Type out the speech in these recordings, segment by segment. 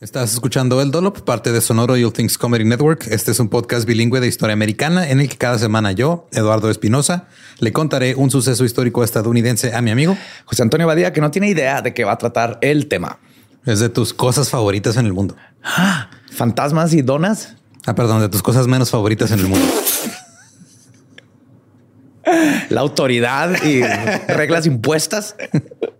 Estás escuchando El Dolop, parte de Sonoro You Things Comedy Network. Este es un podcast bilingüe de historia americana en el que cada semana yo, Eduardo Espinosa, le contaré un suceso histórico estadounidense a mi amigo José Antonio Badía, que no tiene idea de qué va a tratar el tema. Es de tus cosas favoritas en el mundo. Fantasmas y donas. Ah, perdón, de tus cosas menos favoritas en el mundo. La autoridad y reglas impuestas.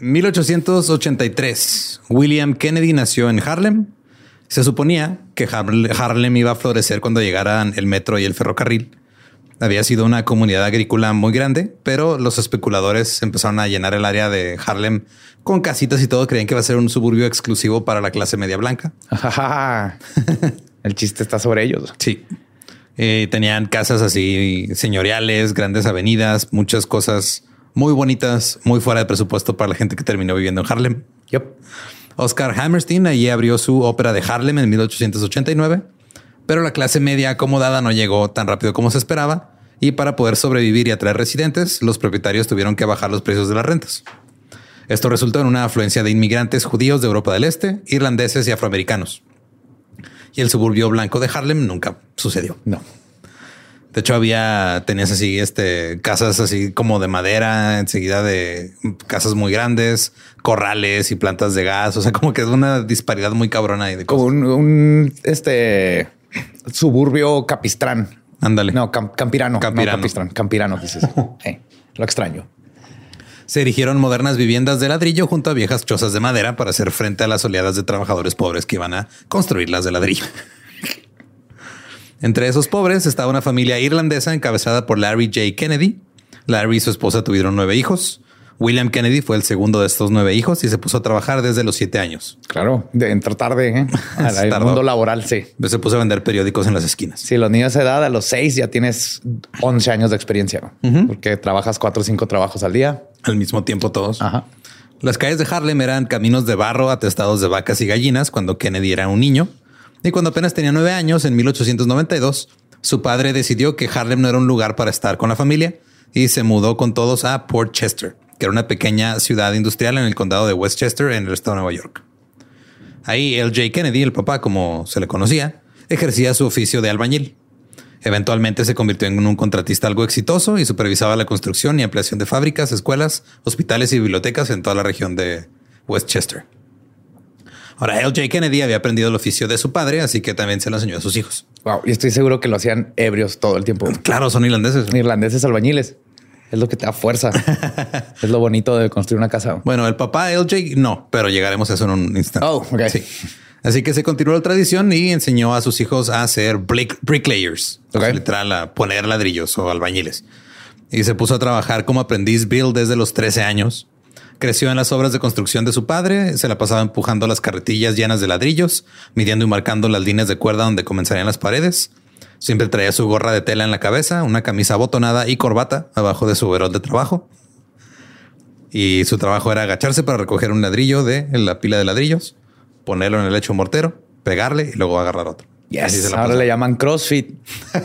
...1883... William Kennedy nació en Harlem. Se suponía que Harlem iba a florecer cuando llegaran el metro y el ferrocarril. Había sido una comunidad agrícola muy grande, pero los especuladores empezaron a llenar el área de Harlem con casitas y todo. Creían que iba a ser un suburbio exclusivo para la clase media blanca. el chiste está sobre ellos. Sí. Eh, tenían casas así señoriales, grandes avenidas, muchas cosas muy bonitas, muy fuera de presupuesto para la gente que terminó viviendo en Harlem. Yep. Oscar Hammerstein allí abrió su ópera de Harlem en 1889, pero la clase media acomodada no llegó tan rápido como se esperaba y para poder sobrevivir y atraer residentes, los propietarios tuvieron que bajar los precios de las rentas. Esto resultó en una afluencia de inmigrantes judíos de Europa del Este, irlandeses y afroamericanos. Y el suburbio blanco de Harlem nunca sucedió. No. De hecho, había, tenías así, este, casas así como de madera, enseguida de casas muy grandes, corrales y plantas de gas. O sea, como que es una disparidad muy cabrona. Y de como un, este suburbio capistrán. Ándale. No, campirano. Campirano. No capistrán, campirano. Eh, lo extraño. Se erigieron modernas viviendas de ladrillo junto a viejas chozas de madera para hacer frente a las oleadas de trabajadores pobres que iban a construirlas de ladrillo. Entre esos pobres estaba una familia irlandesa encabezada por Larry J. Kennedy. Larry y su esposa tuvieron nueve hijos. William Kennedy fue el segundo de estos nueve hijos y se puso a trabajar desde los siete años. Claro, de entrar tarde ¿eh? al mundo laboral, sí. Se puso a vender periódicos en las esquinas. Si los niños de edad, a los seis ya tienes 11 años de experiencia, porque trabajas cuatro o cinco trabajos al día. Al mismo tiempo todos. Ajá. Las calles de Harlem eran caminos de barro atestados de vacas y gallinas cuando Kennedy era un niño. Y cuando apenas tenía nueve años, en 1892, su padre decidió que Harlem no era un lugar para estar con la familia y se mudó con todos a Port Chester, que era una pequeña ciudad industrial en el condado de Westchester, en el estado de Nueva York. Ahí L.J. Kennedy, el papá, como se le conocía, ejercía su oficio de albañil. Eventualmente se convirtió en un contratista algo exitoso y supervisaba la construcción y ampliación de fábricas, escuelas, hospitales y bibliotecas en toda la región de Westchester. Ahora, L.J. Kennedy había aprendido el oficio de su padre, así que también se lo enseñó a sus hijos. Wow. Y estoy seguro que lo hacían ebrios todo el tiempo. Claro, son irlandeses. Irlandeses albañiles. Es lo que te da fuerza. es lo bonito de construir una casa. Bueno, el papá LJ no, pero llegaremos a eso en un instante. Oh, ok. Sí. Así que se continuó la tradición y enseñó a sus hijos a hacer brick- bricklayers, literal a poner ladrillos o albañiles. Y se puso a trabajar como aprendiz Bill desde los 13 años. Creció en las obras de construcción de su padre, se la pasaba empujando las carretillas llenas de ladrillos, midiendo y marcando las líneas de cuerda donde comenzarían las paredes. Siempre traía su gorra de tela en la cabeza, una camisa abotonada y corbata abajo de su overol de trabajo. Y su trabajo era agacharse para recoger un ladrillo de la pila de ladrillos, ponerlo en el lecho mortero, pegarle y luego agarrar otro. Yes. Ahora le llaman CrossFit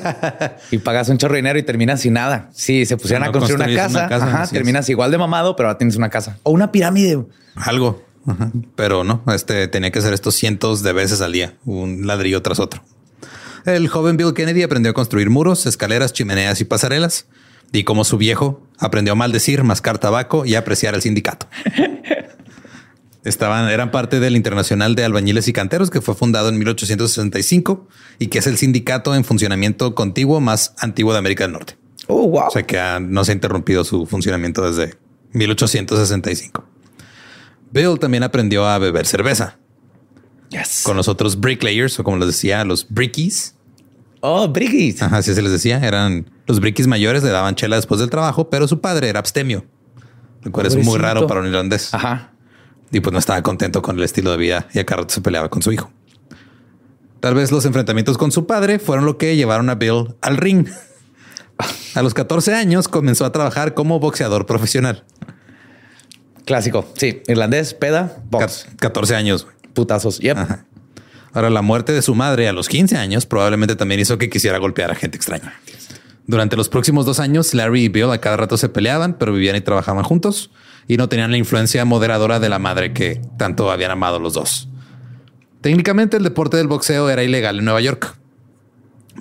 y pagas un chorro de dinero y terminas sin nada. Si se pusieran a construir una casa, una casa, ajá, así es. terminas igual de mamado, pero ahora tienes una casa o una pirámide. Algo. Ajá. Pero no, este tenía que hacer esto cientos de veces al día, un ladrillo tras otro. El joven Bill Kennedy aprendió a construir muros, escaleras, chimeneas y pasarelas. Y como su viejo, aprendió a maldecir, mascar tabaco y a apreciar el sindicato. Estaban, eran parte del Internacional de Albañiles y Canteros, que fue fundado en 1865 y que es el sindicato en funcionamiento contiguo más antiguo de América del Norte. Oh, wow. O sea que no se ha interrumpido su funcionamiento desde 1865. Bill también aprendió a beber cerveza yes. con los otros bricklayers o como les decía, los brickies. Oh, Brigis. Ajá, así se les decía. Eran los brickies mayores, le daban chela después del trabajo, pero su padre era abstemio, lo cual es muy raro para un irlandés. Ajá. Y pues no estaba contento con el estilo de vida y a cada rato se peleaba con su hijo. Tal vez los enfrentamientos con su padre fueron lo que llevaron a Bill al ring. A los 14 años comenzó a trabajar como boxeador profesional. Clásico. Sí. Irlandés, peda, box, Ca- 14 años. putazos. Yep. Ajá. Ahora, la muerte de su madre a los 15 años probablemente también hizo que quisiera golpear a gente extraña. Durante los próximos dos años, Larry y Bill a cada rato se peleaban, pero vivían y trabajaban juntos y no tenían la influencia moderadora de la madre que tanto habían amado los dos. Técnicamente, el deporte del boxeo era ilegal en Nueva York,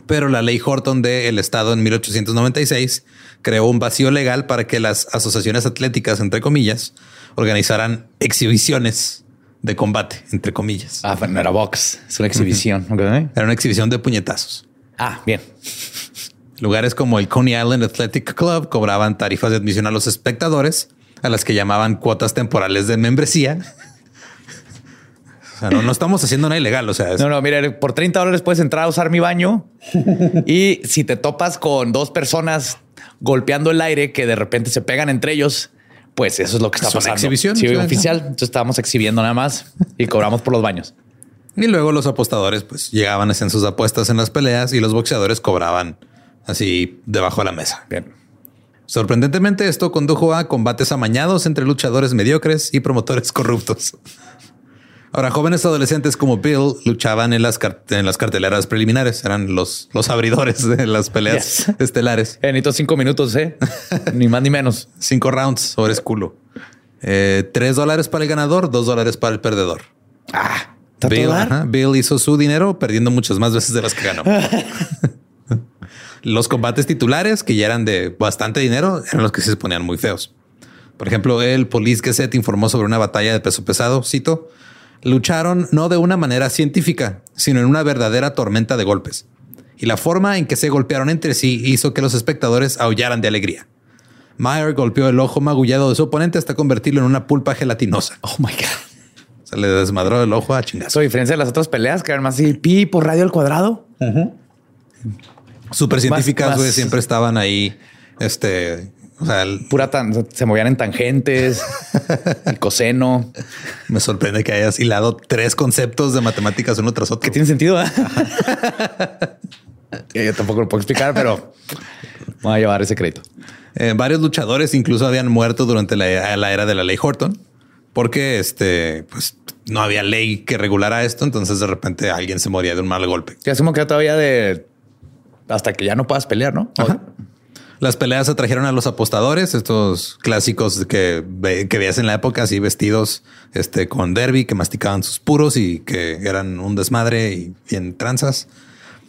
pero la ley Horton del estado en 1896 creó un vacío legal para que las asociaciones atléticas, entre comillas, organizaran exhibiciones de combate, entre comillas. Ah, pero no era box. Es una exhibición. Era una exhibición de puñetazos. Ah, bien. Lugares como el Coney Island Athletic Club cobraban tarifas de admisión a los espectadores, a las que llamaban cuotas temporales de membresía. O sea, no, no estamos haciendo nada ilegal. O sea, es- No, no, mira, por 30 dólares puedes entrar a usar mi baño y si te topas con dos personas golpeando el aire que de repente se pegan entre ellos, pues eso es lo que está Es una pasando. exhibición, Sí, o sea, oficial. Entonces estábamos exhibiendo nada más y cobramos por los baños. Y luego los apostadores pues llegaban, hacían sus apuestas en las peleas y los boxeadores cobraban así debajo de la mesa. Bien. Sorprendentemente esto condujo a combates amañados entre luchadores mediocres y promotores corruptos. Ahora, jóvenes adolescentes como Bill luchaban en las, en las carteleras preliminares, eran los, los abridores de las peleas Yes. estelares. Eh, necesito cinco minutos, ¿eh? ni más ni menos. Cinco rounds sobre culo. Eh, tres dólares para el ganador, dos dólares para el perdedor. Ah, ¿está todo Bill, ajá, Bill hizo su dinero perdiendo muchas más veces de las que ganó. los combates titulares, que ya eran de bastante dinero, eran los que se ponían muy feos. Por ejemplo, el Police Gazette informó sobre una batalla de peso pesado, cito, lucharon no de una manera científica, sino en una verdadera tormenta de golpes. Y la forma en que se golpearon entre sí hizo que los espectadores aullaran de alegría. Meyer golpeó el ojo magullado de su oponente hasta convertirlo en una pulpa gelatinosa. Oh my God. Se le desmadró el ojo a chingazo. A diferencia de las otras peleas que eran más así, pi por radio al cuadrado. Súper científicas, güey. Siempre estaban ahí, este, O sea, el- Pura tan, se movían en tangentes, el coseno, me sorprende que hayas hilado tres conceptos de matemáticas uno tras otro. que tiene sentido. ¿eh? Yo tampoco lo puedo explicar, pero voy a llevar ese crédito. Eh, varios luchadores incluso habían muerto durante la, la era de la ley Horton, porque este, pues no había ley que regulara esto. Entonces de repente alguien se moría de un mal golpe. Que asumo que todavía de hasta que ya no puedas pelear, ¿no? Ajá. Las peleas atrajeron a los apostadores, estos clásicos que, que veías en la época, así vestidos este, con derby, que masticaban sus puros y que eran un desmadre y bien tranzas.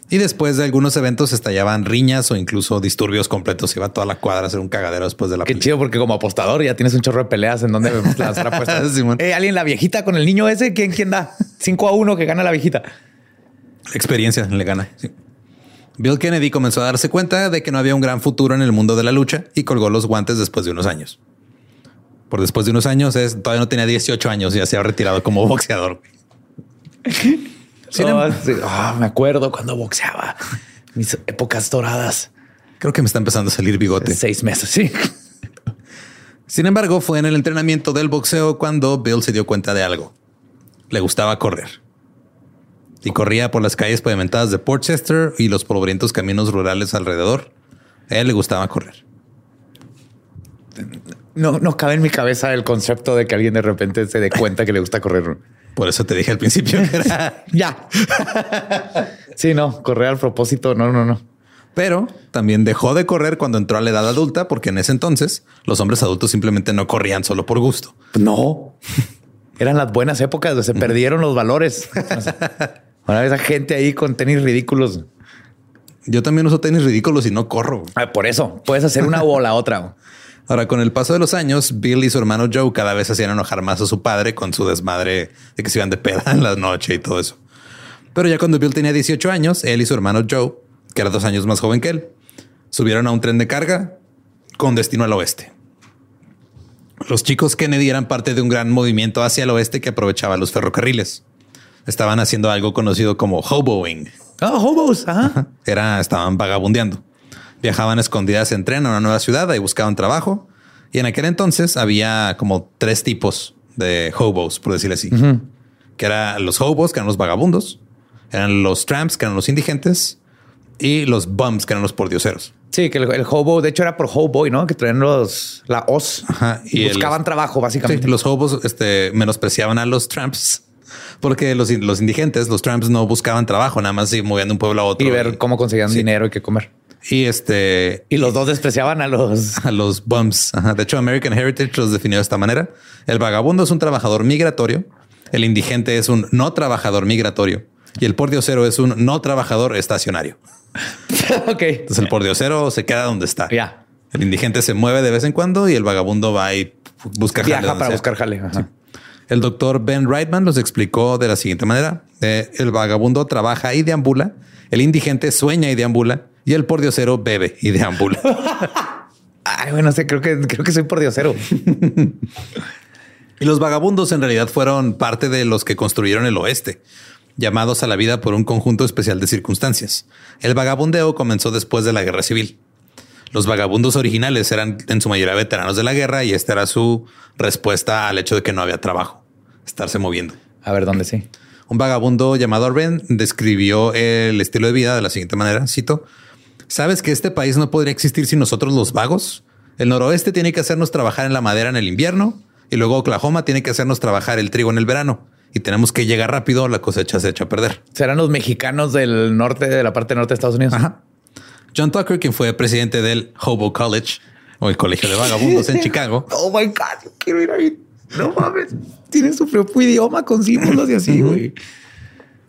Y después de algunos eventos estallaban riñas o incluso disturbios completos. Iba toda la cuadra a hacer un cagadero después de la Qué pelea. chido, porque como apostador ya tienes un chorro de peleas en donde lanzar apuestas. Eh, alguien, la viejita con el niño ese, ¿quién, quién da? 5 a 1 que gana la viejita. Experiencia le gana. sí. Bill Kennedy comenzó a darse cuenta de que no había un gran futuro en el mundo de la lucha y colgó los guantes después de unos años. Por después de unos años es todavía no tenía 18 años y ya se había retirado como boxeador. Sin Oh, sí. Ah, me acuerdo cuando boxeaba. Mis épocas doradas. Creo que me está empezando a salir bigote. Seis meses, sí. Sin embargo, fue en el entrenamiento del boxeo cuando Bill se dio cuenta de algo. Le gustaba correr. Y corría por las calles pavimentadas de Portchester y los polvorientos caminos rurales alrededor. A él le gustaba correr. No, no cabe en mi cabeza el concepto de que alguien de repente se dé cuenta que le gusta correr. Por eso te dije al principio que era Ya. sí, no, correr al propósito. No, no, no. Pero también dejó de correr cuando entró a la edad adulta, porque en ese entonces los hombres adultos simplemente no corrían solo por gusto. No. Eran las buenas épocas donde se perdieron los valores. Ahora esa gente ahí con tenis ridículos. Yo también uso tenis ridículos y no corro. Ah, Por eso puedes hacer una o la otra. Ahora, con el paso de los años, Bill y su hermano Joe cada vez hacían enojar más a su padre con su desmadre de que se iban de peda en la noche y todo eso. Pero ya cuando Bill tenía 18 años, él y su hermano Joe, que era dos años más joven que él, subieron a un tren de carga con destino al oeste. Los chicos Kennedy eran parte de un gran movimiento hacia el oeste que aprovechaba los ferrocarriles. Estaban haciendo algo conocido como hoboing. Ah, hobos. Ajá. Era, estaban vagabundeando. Viajaban escondidas en tren a una nueva ciudad y buscaban trabajo. Y en aquel entonces había como tres tipos de hobos, por decirlo así. Que eran los hobos, que eran los vagabundos. Eran los tramps, que eran los indigentes. Y los bums, que eran los pordioseros. Sí, que el, el hobo, de hecho, era por hoboy, ¿no? Que traían los la os Ajá, y y el- buscaban trabajo, básicamente. Sí, los hobos este, menospreciaban a los tramps. Porque los, los indigentes, los tramps no buscaban trabajo, nada más se movían de un pueblo a otro. y ver cómo conseguían Sí. dinero y qué comer. Y este, Y los dos despreciaban a los. a los bums. Ajá. De hecho, American Heritage los definió de esta manera. El vagabundo es un trabajador migratorio. El indigente es un no trabajador migratorio. Y el pordiosero es un no trabajador estacionario. ok. Entonces el pordiosero se queda donde está. Ya. El indigente se mueve de vez en cuando y el vagabundo va y busca jale Viaja para sea. buscar jale. Ajá. El doctor Ben Reitman los explicó de la siguiente manera. Eh, el vagabundo trabaja y deambula, el indigente sueña y deambula y el pordiosero bebe y deambula. Ay, bueno, sé, creo que creo que soy por diosero. y los vagabundos en realidad fueron parte de los que construyeron el oeste, llamados a la vida por un conjunto especial de circunstancias. El vagabundeo comenzó después de la guerra civil. Los vagabundos originales eran en su mayoría veteranos de la guerra y esta era su respuesta al hecho de que no había trabajo, estarse moviendo. A ver dónde sí. Un vagabundo llamado Arben describió el estilo de vida de la siguiente manera, cito, ¿sabes que este país no podría existir sin nosotros los vagos? El noroeste tiene que hacernos trabajar en la madera en el invierno y luego Oklahoma tiene que hacernos trabajar el trigo en el verano y tenemos que llegar rápido, la cosecha se echa a perder. Serán los mexicanos del norte, de la parte norte de Estados Unidos. Ajá. John Tucker, quien fue presidente del Hobo College o el Colegio de Vagabundos en Chicago, Oh my God, quiero ir ahí. No mames. Tienen su propio idioma con símbolos y así, güey.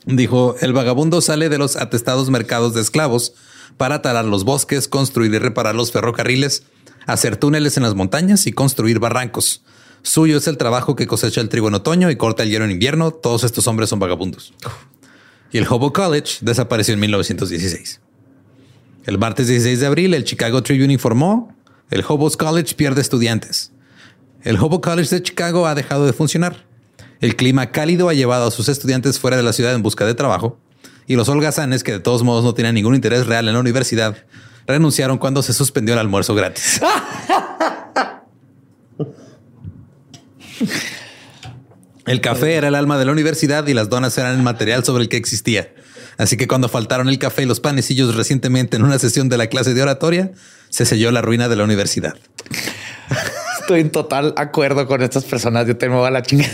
Dijo, el vagabundo sale de los atestados mercados de esclavos para talar los bosques, construir y reparar los ferrocarriles, hacer túneles en las montañas y construir barrancos. Suyo es el trabajo que cosecha el trigo en otoño y corta el hielo en invierno. Todos estos hombres son vagabundos. Y el Hobo College desapareció en 1916. El martes 16 de abril, el Chicago Tribune informó, el Hobos College pierde estudiantes. El Hobo College de Chicago ha dejado de funcionar. El clima cálido ha llevado a sus estudiantes fuera de la ciudad en busca de trabajo y los holgazanes, que de todos modos no tenían ningún interés real en la universidad, renunciaron cuando se suspendió el almuerzo gratis. El café era el alma de la universidad y las donas eran el material sobre el que existía. Así que cuando faltaron el café y los panecillos recientemente en una sesión de la clase de oratoria, se selló la ruina de la universidad. Estoy en total acuerdo con estas personas. Yo tengo a la chingada.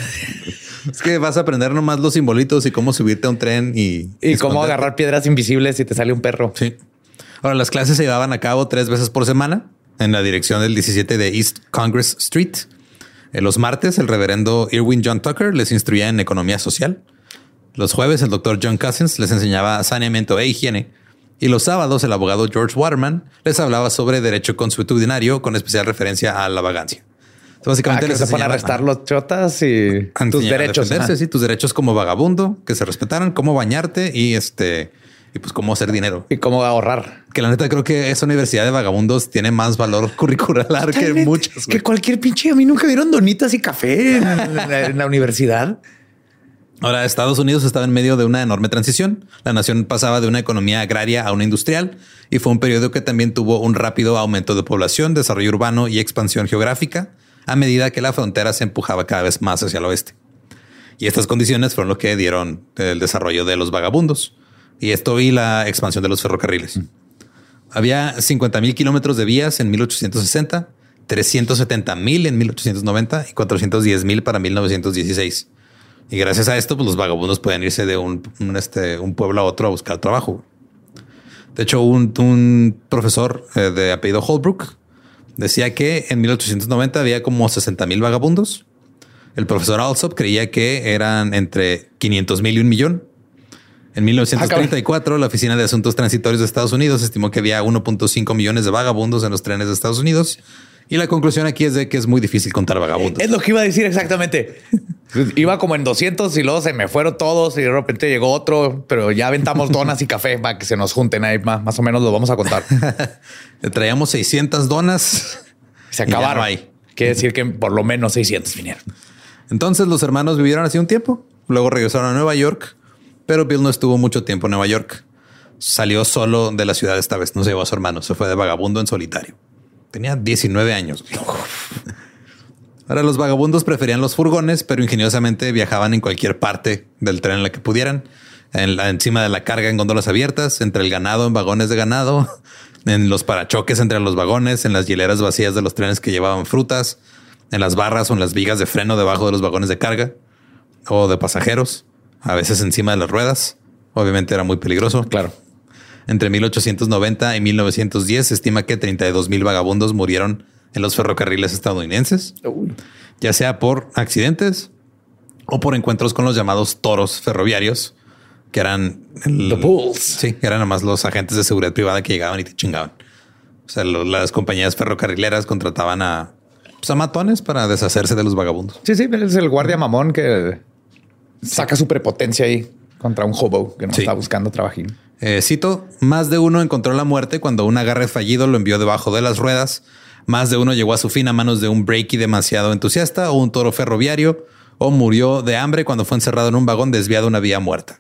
Es que vas a aprender nomás los simbolitos y cómo subirte a un tren y... Y cómo agarrar piedras invisibles si te sale un perro. Sí. Ahora, las clases se llevaban a cabo tres veces por semana en la dirección del 17 de East Congress Street. En los martes, el reverendo Irwin John Tucker les instruía en economía social. Los jueves, el doctor John Cousins les enseñaba saneamiento e higiene. Y los sábados, el abogado George Waterman les hablaba sobre derecho consuetudinario con especial referencia a la vagancia. Básicamente ah, les se van a arrestar los chotas y tus derechos. Sí, tus derechos como vagabundo, que se respetaran, cómo bañarte y este y pues cómo hacer dinero y cómo ahorrar. Que la neta creo que esa universidad de vagabundos tiene más valor curricular que muchas. Que cualquier pinche a mí nunca vieron donitas y café en la universidad. Ahora, Estados Unidos estaba en medio de una enorme transición. La nación pasaba de una economía agraria a una industrial y fue un periodo que también tuvo un rápido aumento de población, desarrollo urbano y expansión geográfica a medida que la frontera se empujaba cada vez más hacia el oeste. Y estas condiciones fueron lo que dieron el desarrollo de los vagabundos y esto y la expansión de los ferrocarriles. Había 50 mil kilómetros de vías en 1860, 370 mil en 1890 y 410 mil para 1916. Y gracias a esto, pues los vagabundos pueden irse de un, este, un pueblo a otro a buscar trabajo. De hecho, un, profesor eh, de apellido Holbrook decía que en 1890 había como 60 mil vagabundos. El profesor Alsop creía que eran entre 500 mil y un millón. En 1934, la Oficina de Asuntos Transitorios de Estados Unidos estimó que había 1.5 millones de vagabundos en los trenes de Estados Unidos. Y la conclusión aquí es de que es muy difícil contar vagabundos. Es lo que iba a decir exactamente. Iba como en 200 y luego se me fueron todos y de repente llegó otro, pero ya aventamos donas y café para que se nos junten ahí. Más, más o menos lo vamos a contar. Traíamos 600 donas. Se acabaron. ahí. Quiere decir que por lo menos 600 vinieron. Entonces los hermanos vivieron así un tiempo. Luego regresaron a Nueva York, pero Bill no estuvo mucho tiempo en Nueva York. Salió solo de la ciudad esta vez. No se llevó a su hermano. Se fue de vagabundo en solitario. Tenía 19 años. Ahora los vagabundos preferían los furgones, pero ingeniosamente viajaban en cualquier parte del tren en la que pudieran. En la, encima de la carga en góndolas abiertas, entre el ganado en vagones de ganado, en los parachoques entre los vagones, en las hileras vacías de los trenes que llevaban frutas, en las barras o en las vigas de freno debajo de los vagones de carga o de pasajeros, a veces encima de las ruedas. Obviamente era muy peligroso. Claro. Entre 1890 y 1910 se estima que 32 mil vagabundos murieron en los ferrocarriles estadounidenses, ya sea por accidentes o por encuentros con los llamados toros ferroviarios, que eran Sí, eran más los agentes de seguridad privada que llegaban y te chingaban. O sea, las compañías ferrocarrileras contrataban a, pues, a matones para deshacerse de los vagabundos. Sí, sí, es el guardia mamón que saca su prepotencia ahí contra un hobo que no está buscando trabajo. Eh, cito, más de uno encontró la muerte cuando un agarre fallido lo envió debajo de las ruedas más de uno llegó a su fin a manos de un breaky demasiado entusiasta o un toro ferroviario o murió de hambre cuando fue encerrado en un vagón desviado a una vía muerta.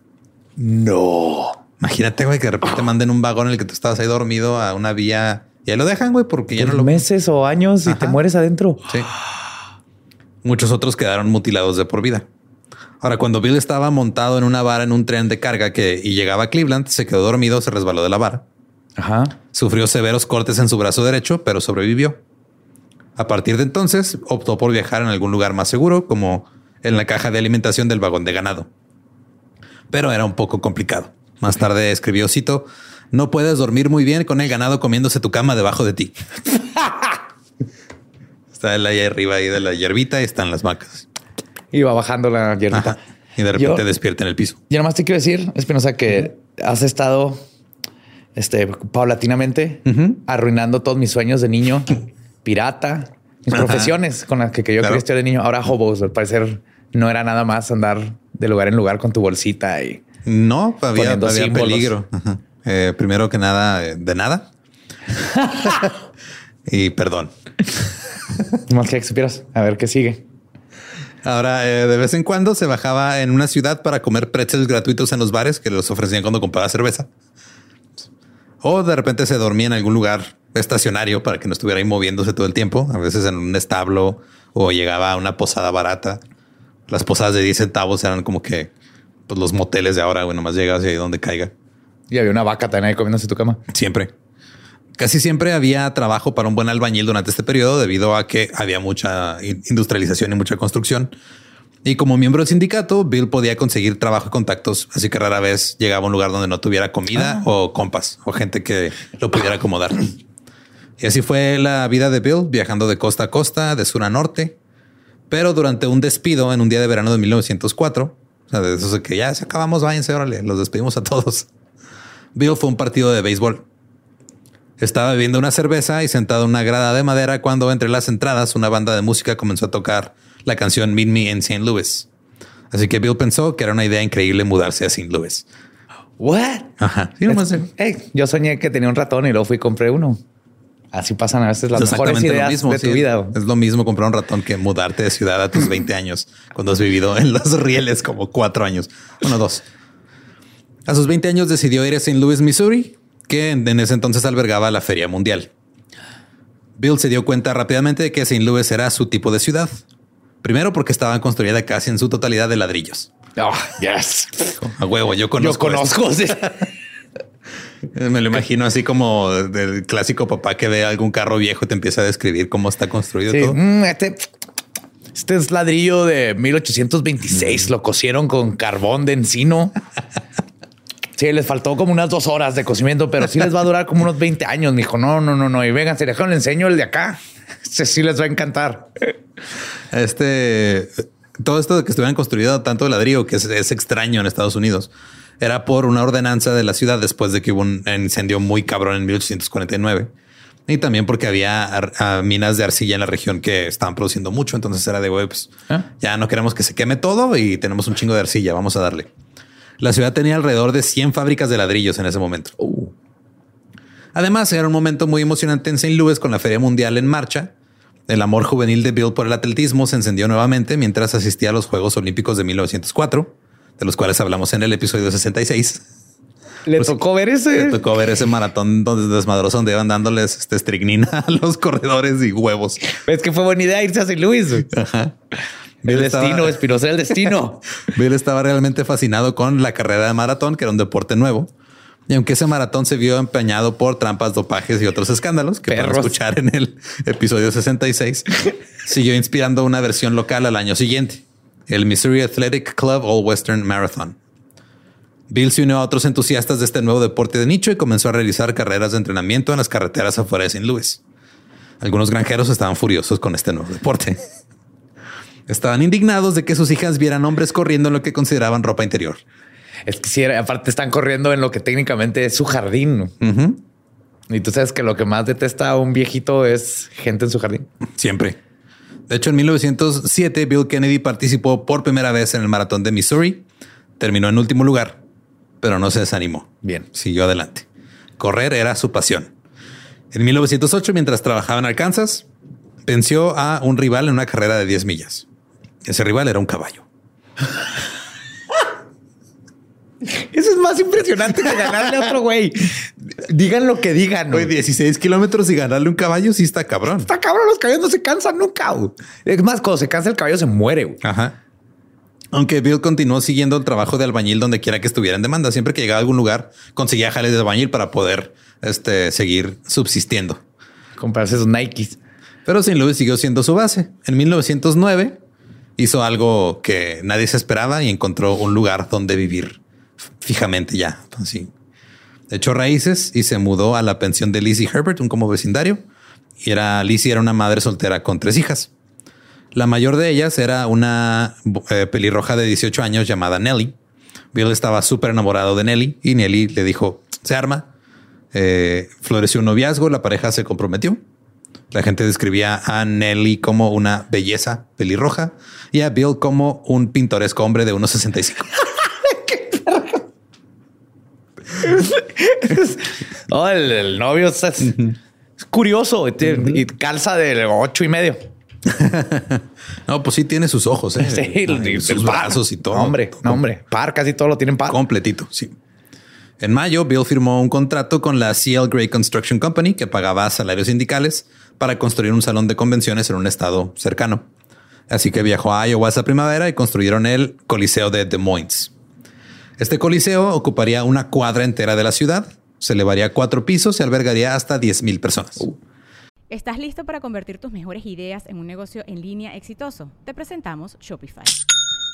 No. Imagínate, güey, que de repente manden un vagón en el que tú estabas ahí dormido a una vía y ahí lo dejan, güey, porque ya no lo... meses o años y te mueres adentro. Sí. Muchos otros quedaron mutilados de por vida. Ahora, cuando Bill estaba montado en una vara en un tren de carga que y llegaba a Cleveland, se quedó dormido, se resbaló de la vara. Ajá. Sufrió severos cortes en su brazo derecho, pero sobrevivió. A partir de entonces, optó por viajar en algún lugar más seguro, como en la caja de alimentación del vagón de ganado. Pero era un poco complicado. Más tarde escribió, cito, no puedes dormir muy bien con el ganado comiéndose tu cama debajo de ti. Está él ahí arriba ahí de la hierbita y están las vacas. Iba bajando la hierbita. Y de repente despierta en el piso. Y más te quiero decir, Espinosa, que has estado este, paulatinamente, arruinando todos mis sueños de niño, pirata, mis profesiones con las que, yo quería estar de niño. Ahora hobos, al parecer no era nada más andar de lugar en lugar con tu bolsita y no había, había peligro. Eh, primero que nada, eh, de nada. y perdón. Más que supieras. A ver qué sigue. Ahora, eh, de vez en cuando se bajaba en una ciudad para comer pretzels gratuitos en los bares que los ofrecían cuando compraba cerveza. O de repente se dormía en algún lugar estacionario para que no estuviera ahí moviéndose todo el tiempo, a veces en un establo o llegaba a una posada barata. Las posadas de 10 centavos eran como que pues, los moteles de ahora, bueno, más llegas y ahí donde caiga. Y había una vaca también ahí comiéndose tu cama. Siempre. Casi siempre había trabajo para un buen albañil durante este periodo debido a que había mucha industrialización y mucha construcción. Y como miembro del sindicato, Bill podía conseguir trabajo y contactos, así que rara vez llegaba a un lugar donde no tuviera comida ah. o compas o gente que lo pudiera acomodar. Y así fue la vida de Bill, viajando de costa a costa, de sur a norte. Pero durante un despido en un día de verano de 1904, o sea, de eso de que ya se acabamos, váyanse, órale, los despedimos a todos. Bill fue un partido de béisbol. Estaba bebiendo una cerveza y sentado en una grada de madera cuando entre las entradas una banda de música comenzó a tocar la canción Meet Me in St. Louis. Así que Bill pensó que era una idea increíble mudarse a St. Louis. What? Ajá. yo soñé que tenía un ratón y luego fui y compré uno. Así pasan a veces las mejores ideas mismo, de tu vida. Es lo mismo comprar un ratón que mudarte de ciudad a tus 20 años cuando has vivido en los rieles como cuatro años. Uno, dos. A sus 20 años decidió ir a St. Louis, Missouri, que en ese entonces albergaba la Feria Mundial. Bill se dio cuenta rápidamente de que St. Louis era su tipo de ciudad. Primero porque estaba construida casi en su totalidad de ladrillos. Oh, yes. A huevo, yo conozco. Yo conozco. Me lo imagino así como del clásico papá que ve algún carro viejo y te empieza a describir cómo está construido todo. Mm, este, este, es ladrillo de 1826. Lo cosieron con carbón de encino. Sí, les faltó como unas dos horas de cocimiento, pero sí les va a durar como unos 20 años. Me dijo, no, no, no, no. Y vengan, se le enseño el de acá. Ese sí les va a encantar. Este, todo esto de que estuvieran construido tanto de ladrillo que es, extraño en Estados Unidos era por una ordenanza de la ciudad después de que hubo un incendio muy cabrón en 1849. Y también porque había minas de arcilla en la región que estaban produciendo mucho. Entonces era de, pues, ¿Ah? ya no queremos que se queme todo y tenemos un chingo de arcilla. Vamos a darle. La ciudad tenía alrededor de 100 fábricas de ladrillos en ese momento. Uh. Además, era un momento muy emocionante en St. Louis con la Feria Mundial en marcha. El amor juvenil de Bill por el atletismo se encendió nuevamente mientras asistía a los Juegos Olímpicos de 1904, de los cuales hablamos en el episodio 66. Le pues, tocó ver ese. Le tocó ver ese maratón donde desmadroso donde iban dándoles este estricnina a los corredores y huevos. Es que fue buena idea irse a St. Louis. Ajá. El destino, Espinosa, el destino. Bill estaba realmente fascinado con la carrera de maratón, que era un deporte nuevo. Y aunque ese maratón se vio empeñado por trampas, dopajes y otros escándalos que para escuchar en el episodio 66, siguió inspirando una versión local al año siguiente, el Missouri Athletic Club All Western Marathon. Bill se unió a otros entusiastas de este nuevo deporte de nicho y comenzó a realizar carreras de entrenamiento en las carreteras afuera de St. Louis. Algunos granjeros estaban furiosos con este nuevo deporte. Estaban indignados de que sus hijas vieran hombres corriendo en lo que consideraban ropa interior. Es que si aparte están corriendo en lo que técnicamente es su jardín. Y tú sabes que lo que más detesta a un viejito es gente en su jardín. Siempre. De hecho, en 1907, Bill Kennedy participó por primera vez en el maratón de Missouri. Terminó en último lugar, pero no se desanimó. Bien. Siguió adelante. Correr era su pasión. En 1908, mientras trabajaba en Arkansas, venció a un rival en una carrera de 10 millas. Ese rival era un caballo. Eso es más impresionante que ganarle a otro güey. Digan lo que digan. Güey, 16 kilómetros y ganarle un caballo sí está cabrón. Está cabrón. Los caballos no se cansan nunca. Es más, cuando se cansa el caballo se muere. Ajá. Aunque Bill continuó siguiendo el trabajo de albañil donde quiera que estuviera en demanda. Siempre que llegaba a algún lugar, conseguía jales de albañil para poder este, seguir subsistiendo. Comprarse esos Nikes. Pero St. Louis siguió siendo su base. En 1909 hizo algo que nadie se esperaba y encontró un lugar donde vivir fijamente ya. Así. Echó raíces y se mudó a la pensión de Lizzie Herbert, un como vecindario. Y era Lizzie era una madre soltera con tres hijas. La mayor de ellas era una eh, pelirroja de 18 años llamada Nelly. Bill estaba súper enamorado de Nelly y Nelly le dijo, se arma. Eh, floreció un noviazgo, la pareja se comprometió la gente describía a Nelly como una belleza pelirroja y a Bill como un pintoresco hombre de unos 65. oh, el, novio es, curioso y, calza de ocho y medio. no, pues sí tiene sus ojos, ¿eh? sí, sus brazos y todo. Hombre, no, hombre, par casi todo lo tienen par. Completito, sí. En mayo, Bill firmó un contrato con la CL Gray Construction Company que pagaba salarios sindicales para construir un salón de convenciones en un estado cercano. Así que viajó a Iowa esa primavera y construyeron el Coliseo de Des Moines. Este coliseo ocuparía una cuadra entera de la ciudad, se elevaría cuatro pisos y albergaría hasta 10.000 personas. ¿Estás listo para convertir tus mejores ideas en un negocio en línea exitoso? Te presentamos Shopify.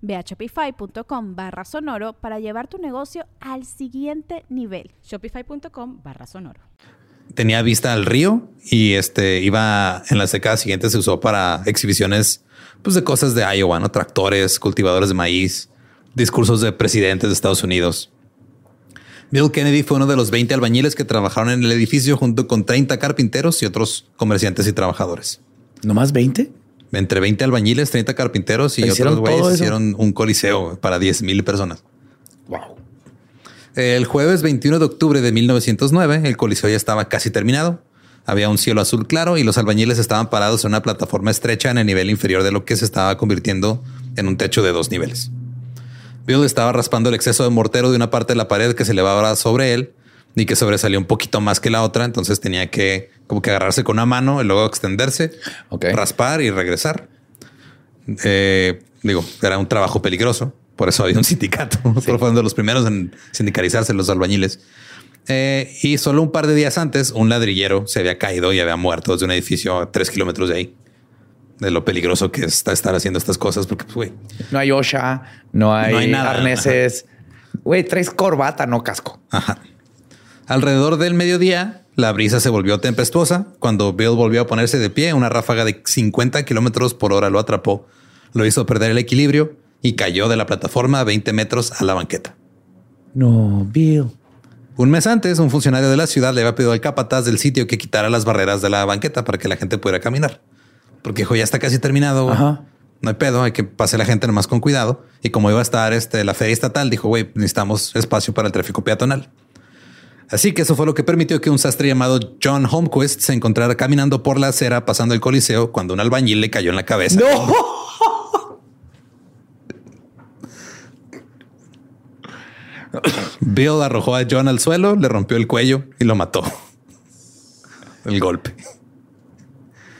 Ve a shopify.com barra sonoro para llevar tu negocio al siguiente nivel. Shopify.com barra sonoro. Tenía vista al río y este iba en las décadas siguientes se usó para exhibiciones pues, de cosas de Iowa, ¿no? tractores, cultivadores de maíz, discursos de presidentes de Estados Unidos. Bill Kennedy fue uno de los 20 albañiles que trabajaron en el edificio junto con 30 carpinteros y otros comerciantes y trabajadores. ¿No más 20? Entre 20 albañiles, 30 carpinteros y otros güeyes hicieron un coliseo para 10 mil personas. Wow. El jueves 21 de octubre de 1909, el coliseo ya estaba casi terminado. Había un cielo azul claro y los albañiles estaban parados en una plataforma estrecha en el nivel inferior de lo que se estaba convirtiendo en un techo de dos niveles. Bill estaba raspando el exceso de mortero de una parte de la pared que se elevaba sobre él y que sobresalía un poquito más que la otra. Entonces tenía que como que agarrarse con una mano y luego extenderse, raspar y regresar. Eh, digo, era un trabajo peligroso. Por eso había un sindicato. Sí. Fueron de los primeros en sindicalizarse los albañiles. Eh, y solo un par de días antes, un ladrillero se había caído y había muerto desde un edificio a tres kilómetros de ahí. De lo peligroso que está estar haciendo estas cosas, porque pues, no hay OSHA, no hay, no hay nada, arneses. Güey, traes corbata, no casco. Ajá. Alrededor del mediodía, la brisa se volvió tempestuosa. Cuando Bill volvió a ponerse de pie, una ráfaga de 50 kilómetros por hora lo atrapó, lo hizo perder el equilibrio y cayó de la plataforma a 20 metros a la banqueta. No, Bill. Un mes antes, un funcionario de la ciudad le había pedido al capataz del sitio que quitara las barreras de la banqueta para que la gente pudiera caminar. Porque dijo, ya está casi terminado. No hay pedo, hay que pase la gente nomás con cuidado. Y como iba a estar este, la feria estatal, dijo, güey, necesitamos espacio para el tráfico peatonal. Así que eso fue lo que permitió que un sastre llamado John Holmquist se encontrara caminando por la acera pasando el coliseo cuando un albañil le cayó en la cabeza. ¡No! Bill arrojó a John al suelo, le rompió el cuello y lo mató. El golpe.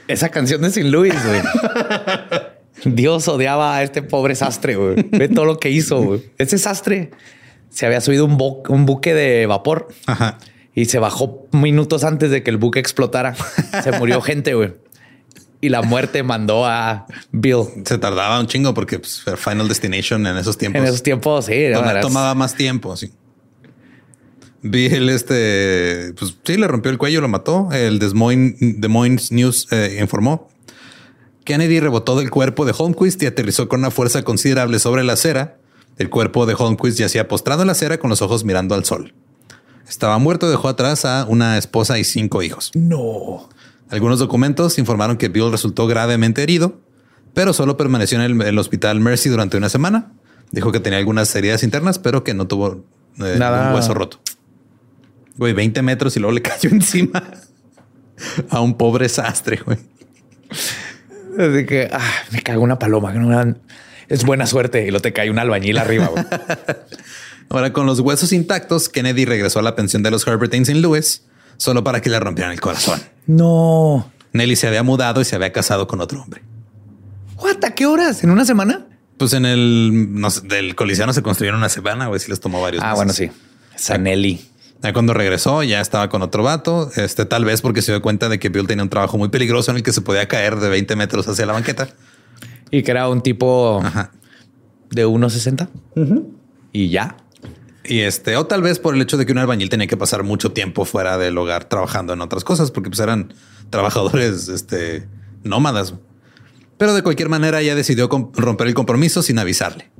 Esa canción de Sin Luis, güey. Dios odiaba a este pobre sastre, güey. Ve todo lo que hizo, güey. Ese sastre se había subido un, un buque de vapor y se bajó minutos antes de que el buque explotara. se murió gente, güey. Y la muerte mandó a Bill. Se tardaba un chingo porque pues, Final Destination en esos tiempos. En esos tiempos, sí. tomaba más tiempo, sí. Bill, este, pues sí, le rompió el cuello, lo mató. El Des Moines, Des Moines News eh, informó. Kennedy rebotó del cuerpo de Holmquist y aterrizó con una fuerza considerable sobre la acera el cuerpo de Holmquist yacía postrado en la acera con los ojos mirando al sol. Estaba muerto y dejó atrás a una esposa y cinco hijos. No. Algunos documentos informaron que Bill resultó gravemente herido, pero solo permaneció en el, hospital Mercy durante una semana. Dijo que tenía algunas heridas internas, pero que no tuvo eh, Nada. hueso roto. Güey, 20 metros y luego le cayó encima a un pobre sastre, güey. Así que ah, me cago una paloma. Que no es buena suerte y lo te cae un albañil arriba. Ahora, con los huesos intactos, Kennedy regresó a la pensión de los Herbert St. Louis solo para que le rompieran el corazón. No. Nelly se había mudado y se había casado con otro hombre. ¿What? ¿A qué horas? ¿En una semana? Pues en el del Coliseo no se construyeron una semana, güey. Si les tomó varios. Ah, bueno, sí. Esa Nelly. Cuando regresó, ya estaba con otro vato. Este, tal vez porque se dio cuenta de que Bill tenía un trabajo muy peligroso en el que se podía caer de 20 metros hacia la banqueta. Y que era un tipo de 1.60 y ya. Y este, o tal vez por el hecho de que un albañil tenía que pasar mucho tiempo fuera del hogar trabajando en otras cosas, porque pues eran trabajadores este, nómadas. Pero de cualquier manera ella decidió romper el compromiso sin avisarle.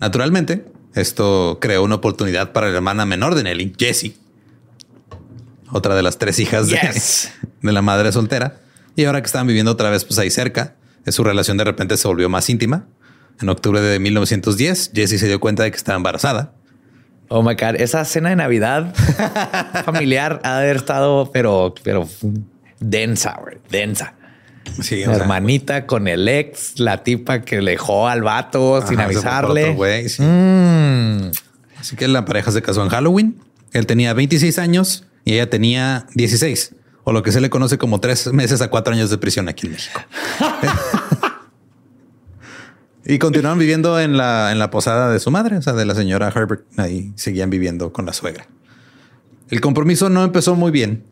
Naturalmente, esto creó una oportunidad para la hermana menor de Nelly, Jessie, otra de las tres hijas de, de, la madre soltera. Y ahora que estaban viviendo otra vez pues ahí cerca, su relación de repente se volvió más íntima. En octubre de 1910, Jessie se dio cuenta de que estaba embarazada. Oh my God, esa cena de Navidad familiar ha de haber estado, pero, pero densa, densa. Sí, la hermanita con el ex, la tipa que le dejó al vato sin avisarle. Mm. Así que la pareja se casó en Halloween. Él tenía 26 años y ella tenía 16, o lo que se le conoce como tres meses a cuatro años de prisión aquí en México. y continuaron viviendo en la, en la posada de su madre, o sea, de la señora Herbert. Ahí seguían viviendo con la suegra. El compromiso no empezó muy bien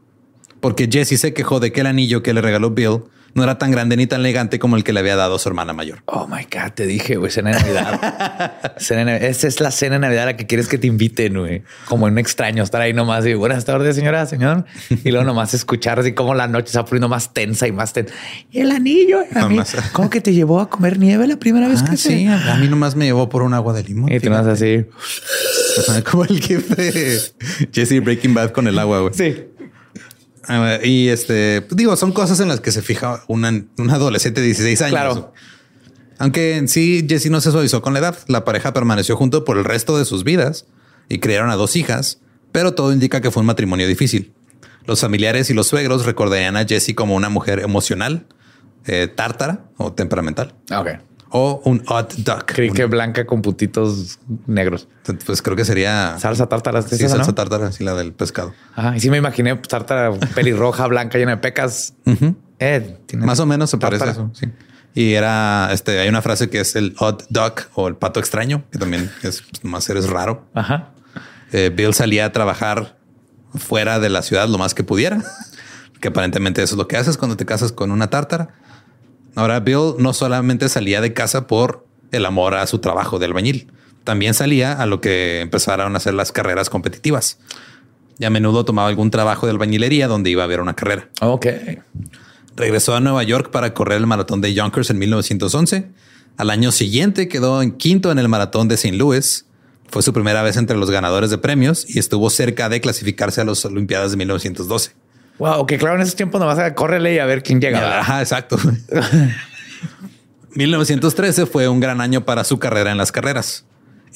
porque Jesse se quejó de que el anillo que le regaló Bill no era tan grande ni tan elegante como el que le había dado su hermana mayor. Oh my God, te dije, güey, cena de Navidad. cena Esa es la cena de Navidad a la que quieres que te inviten, güey. Como un extraño, estar ahí nomás y buenas tardes, señora, señor. Y luego nomás escuchar así como la noche se va poniendo más tensa y más tensa. Y el anillo, a mí, ¿cómo que te llevó a comer nieve la primera vez ah, que sí? A mí nomás me llevó por un agua de limón. Y tú vas así. como el de Jesse Breaking Bad con el agua, güey. Sí. Y este, pues, digo, son cosas en las que se fija una, un adolescente de 16 años. Claro. Aunque en sí Jesse no se suavizó con la edad, la pareja permaneció junto por el resto de sus vidas y criaron a dos hijas, pero todo indica que fue un matrimonio difícil. Los familiares y los suegros recordarían a Jessie como una mujer emocional, eh, tártara o temperamental. Ok o un odd duck. Creí que blanca con puntitos negros. Pues creo que sería salsa tártara. Sí, salsa tártara, sí, la del pescado. Ajá. Y sí me imaginé tártara pelirroja, blanca, llena de pecas. eh, Más o menos se parece eso. Sí. Y era este. Hay una frase que es el odd duck o el pato extraño, que también es pues, más eres raro. Ajá. Eh, Bill salía a trabajar fuera de la ciudad lo más que pudiera, que aparentemente eso es lo que haces cuando te casas con una tártara Ahora, Bill no solamente salía de casa por el amor a su trabajo de albañil, también salía a lo que empezaron a hacer las carreras competitivas. Y a menudo tomaba algún trabajo de albañilería donde iba a haber una carrera. Ok. Regresó a Nueva York para correr el maratón de Yonkers en 1911. Al año siguiente quedó en quinto en el maratón de St. Louis. Fue su primera vez entre los ganadores de premios y estuvo cerca de clasificarse a las Olimpiadas de 1912. Wow, que claro, en esos tiempos no vas a correrle y a ver quién llega. Ajá, exacto. 1913 fue un gran año para su carrera en las carreras.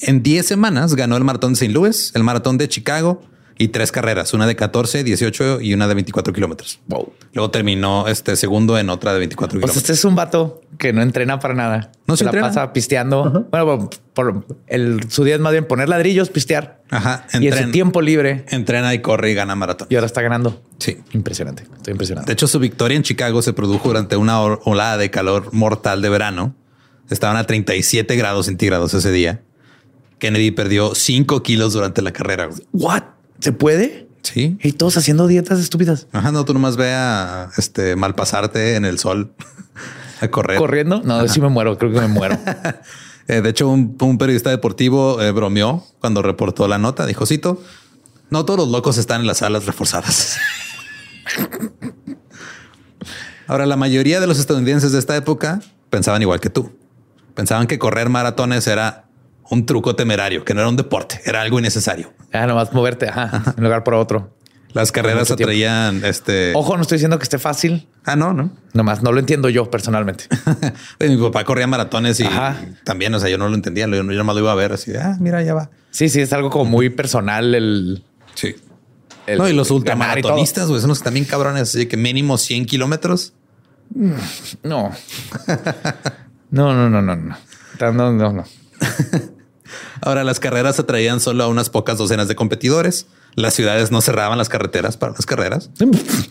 En 10 semanas ganó el maratón de St. Louis, el maratón de Chicago, y tres carreras, una de 14, 18 y una de 24 kilómetros. Wow. Luego terminó este segundo en otra de 24 kilómetros. Pues este es un vato que no entrena para nada. No se, la pasa pisteando. Bueno, por el, su día es más bien poner ladrillos, pistear. Ajá. y en su tiempo libre entrena y corre y gana maratón. Y ahora está ganando. Sí. Impresionante. Estoy impresionado. De hecho, su victoria en Chicago se produjo durante una olada de calor mortal de verano. Estaban a 37 grados centígrados ese día. Kennedy perdió 5 kilos durante la carrera. What? ¿Se puede? Sí. Y todos haciendo dietas estúpidas. Ajá, no, tú nomás ve a este malpasarte en el sol a correr. Corriendo. No, sí me muero. Creo que me muero. Eh, de hecho, un, periodista deportivo eh, bromeó cuando reportó la nota. Dijo, cito, no todos los locos están en las salas reforzadas. Ahora, la mayoría de los estadounidenses de esta época pensaban igual que tú. Pensaban que correr maratones era un truco temerario, que no era un deporte, era algo innecesario. Ah, nomás moverte ajá, en lugar por otro. Las carreras atraían este. Ojo, no estoy diciendo que esté fácil. Ah, no, no. Nomás no lo entiendo yo personalmente. mi papá corría maratones y también, o sea, yo no lo entendía. Yo, yo nomás lo iba a ver así. ah, mira, ya va. Sí, sí, es algo como muy personal. El sí. no, y los ultramaratonistas, güey, son los también cabrones. Así que mínimo 100 kilómetros. No. no, no, no, no, no. No, no, no. Ahora, las carreras atraían solo a unas pocas docenas de competidores. Las ciudades no cerraban las carreteras para las carreras.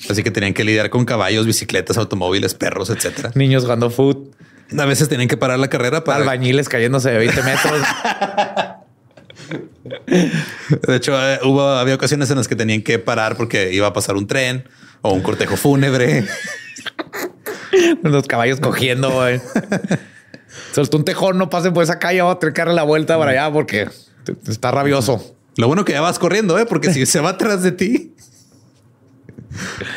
Así que tenían que lidiar con caballos, bicicletas, automóviles, perros, etcétera. Niños jugando foot. A veces tenían que parar la carrera para albañiles cayéndose de 20 metros. De hecho, eh, hubo había ocasiones en las que tenían que parar porque iba a pasar un tren o un cortejo fúnebre. Los caballos cogiendo. Soltó un tejón, no pase por esa calle, va a tener que darle la vuelta para allá porque está rabioso. Lo bueno que ya vas corriendo, ¿eh? porque si se va atrás de ti.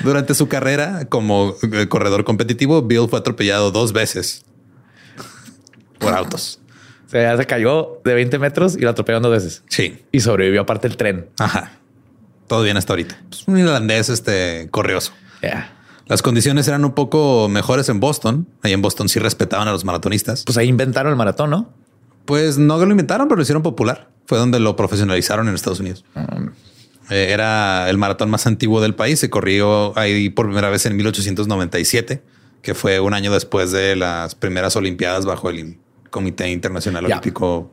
Durante su carrera como eh, corredor competitivo, Bill fue atropellado dos veces por autos. O sea, ya se cayó de 20 metros y lo atropellaron dos veces. Sí. Y sobrevivió aparte el tren. Ajá. Todo bien hasta ahorita. Pues un irlandés este corrioso. Yeah. Las condiciones eran un poco mejores en Boston. Ahí en Boston sí respetaban a los maratonistas. Pues ahí inventaron el maratón, ¿no? Pues no lo inventaron, pero lo hicieron popular. Fue donde lo profesionalizaron en Estados Unidos. Eh, era el maratón más antiguo del país. Se corrió ahí por primera vez en 1897, que fue un año después de las primeras Olimpiadas bajo el Comité Internacional. Olímpico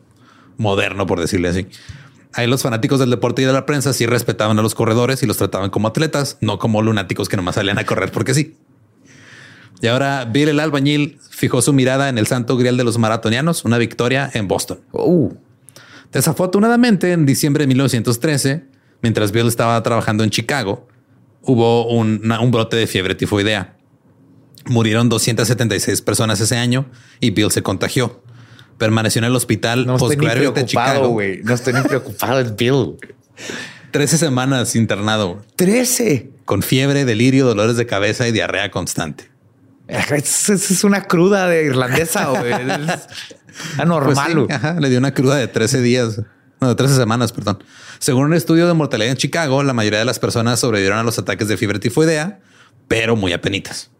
Moderno, por decirle así. Ahí los fanáticos del deporte y de la prensa sí respetaban a los corredores y los trataban como atletas, no como lunáticos que nomás salían a correr porque sí. Y ahora Bill el albañil fijó su mirada en el santo grial de los maratonianos, una victoria en Boston. Uh, Desafortunadamente, en diciembre de 1913, mientras Bill estaba trabajando en Chicago, hubo un, una- un brote de fiebre tifoidea. Murieron 276 personas ese año y Bill se contagió. Permaneció en el hospital no estoy ni preocupado, Chicago. güey. No estoy ni preocupado. Es Bill. 13 semanas internado 13. con fiebre, delirio, dolores de cabeza y diarrea constante. Es, es- una cruda de irlandesa, güey. Es Pues anormal. sí, ajá, le dio una cruda de 13 días, no, de 13 semanas, perdón. Según un estudio de mortalidad en Chicago, la mayoría de las personas sobrevivieron a los ataques de fiebre tifoidea, pero muy apenitas.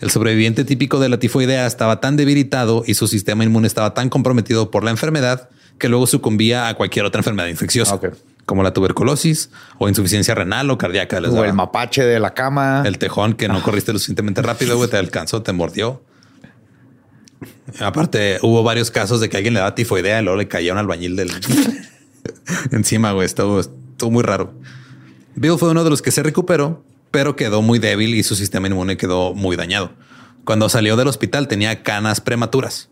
El sobreviviente típico de la tifoidea estaba tan debilitado y su sistema inmune estaba tan comprometido por la enfermedad que luego sucumbía a cualquier otra enfermedad infecciosa, como la tuberculosis o insuficiencia renal o cardíaca. O daba. el mapache de la cama. El tejón que no corriste lo suficientemente rápido, güey, te alcanzó, te mordió. Aparte, hubo varios casos de que alguien le daba tifoidea y luego le caía un albañil del encima, güey. Estuvo, estuvo muy raro. Bill fue uno de los que se recuperó, pero quedó muy débil y su sistema inmune quedó muy dañado. Cuando salió del hospital tenía canas prematuras.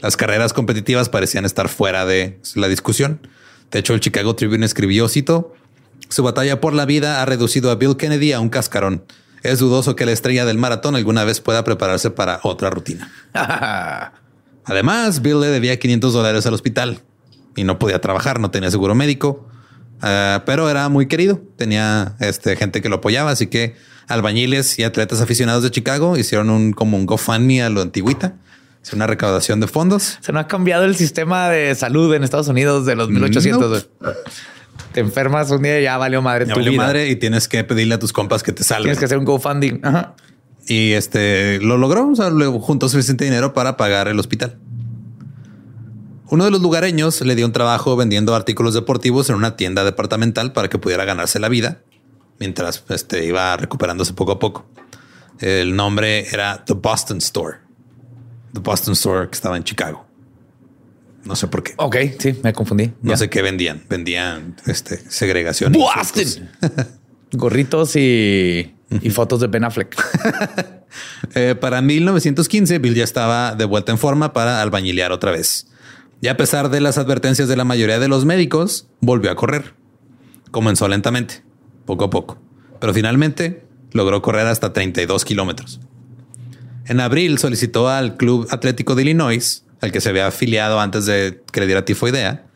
Las carreras competitivas parecían estar fuera de la discusión. De hecho, el Chicago Tribune escribió, cito, su batalla por la vida ha reducido a Bill Kennedy a un cascarón. Es dudoso que la estrella del maratón alguna vez pueda prepararse para otra rutina. Además, Bill le debía 500 dólares al hospital y no podía trabajar, no tenía seguro médico, Ah, pero era muy querido. Tenía este, gente que lo apoyaba, así que albañiles y atletas aficionados de Chicago hicieron un como un GoFundMe a lo antigüita. Es una recaudación de fondos. Se no ha cambiado el sistema de salud en Estados Unidos de los 1800. güey. Te enfermas un día y ya valió madre Ya tu valió vida. madre y tienes que pedirle a tus compas que te salven. Tienes que hacer un GoFunding. Ajá. Y este lo logró, o sea, le juntó suficiente dinero para pagar el hospital. Uno de los lugareños le dio un trabajo vendiendo artículos deportivos en una tienda departamental para que pudiera ganarse la vida mientras este, iba recuperándose poco a poco. El nombre era The Boston Store. The Boston Store que estaba en Chicago. No sé por qué. Ok, sí, me confundí. No sé qué vendían. Vendían este, segregación. Boston. Gorritos y, y fotos de Ben Affleck. Eh, para 1915, Bill ya estaba de vuelta en forma para albañilear otra vez. Y a pesar de las advertencias de la mayoría de los médicos, volvió a correr. Comenzó lentamente, poco a poco, pero finalmente logró correr hasta 32 kilómetros. En abril solicitó al Club Atlético de Illinois, al que se había afiliado antes de que le diera tifoidea,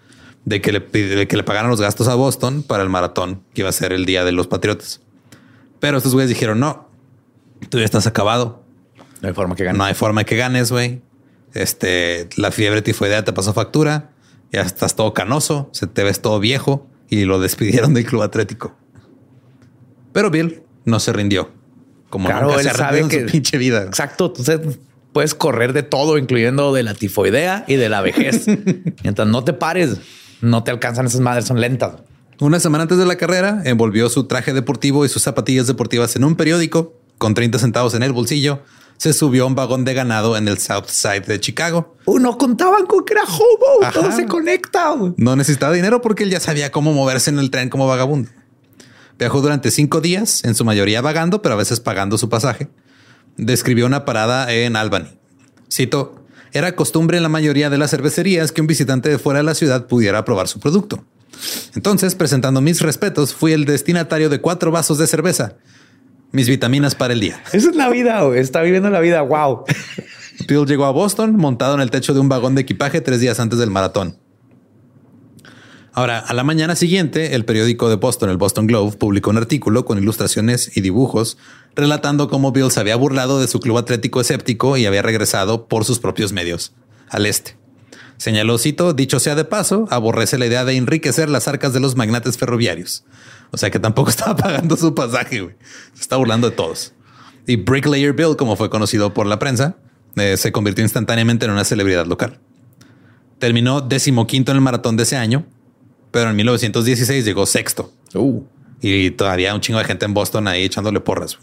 de que le, de que le pagaran los gastos a Boston para el maratón que iba a ser el día de los Patriotas. Pero estos güeyes dijeron, no, tú ya estás acabado. No hay forma que gane. No hay forma que ganes, güey. Este, la fiebre tifoidea te pasó factura. Ya estás todo canoso, se te ves todo viejo y lo despidieron del club atlético. Pero Bill no se rindió. Como Claro, nunca él se sabe en que su pinche vida. Exacto. Entonces puedes correr de todo, incluyendo de la tifoidea y de la vejez. Mientras no te pares, no te alcanzan esas madres, son lentas. Una semana antes de la carrera, envolvió su traje deportivo y sus zapatillas deportivas en un periódico con 30 centavos en el bolsillo. Se subió a un vagón de ganado en el South Side de Chicago. Uh, no contaban con que era hobo. Todo Ajá. se conecta. No necesitaba dinero porque él ya sabía cómo moverse en el tren como vagabundo. Viajó durante cinco días, en su mayoría vagando, pero a veces pagando su pasaje. Describió una parada en Albany. Cito, era costumbre en la mayoría de las cervecerías que un visitante de fuera de la ciudad pudiera probar su producto. Entonces, presentando mis respetos, fui el destinatario de cuatro vasos de cerveza. Mis vitaminas para el día. Esa es la vida. güey. Está viviendo la vida. Wow. Bill llegó a Boston montado en el techo de un vagón de equipaje tres días antes del maratón. Ahora, a la mañana siguiente, el periódico de Boston, el Boston Globe, publicó un artículo con ilustraciones y dibujos relatando cómo Bill se había burlado de su club atlético escéptico y había regresado por sus propios medios al este. Señaló, cito, dicho sea de paso, aborrece la idea de enriquecer las arcas de los magnates ferroviarios. O sea que tampoco estaba pagando su pasaje, güey. Se está burlando de todos. Y Bricklayer Bill, como fue conocido por la prensa, eh, se convirtió instantáneamente en una celebridad local. Terminó decimoquinto en el maratón de ese año pero en 1916 llegó sexto. Uh. Y todavía un chingo de gente en Boston ahí echándole porras.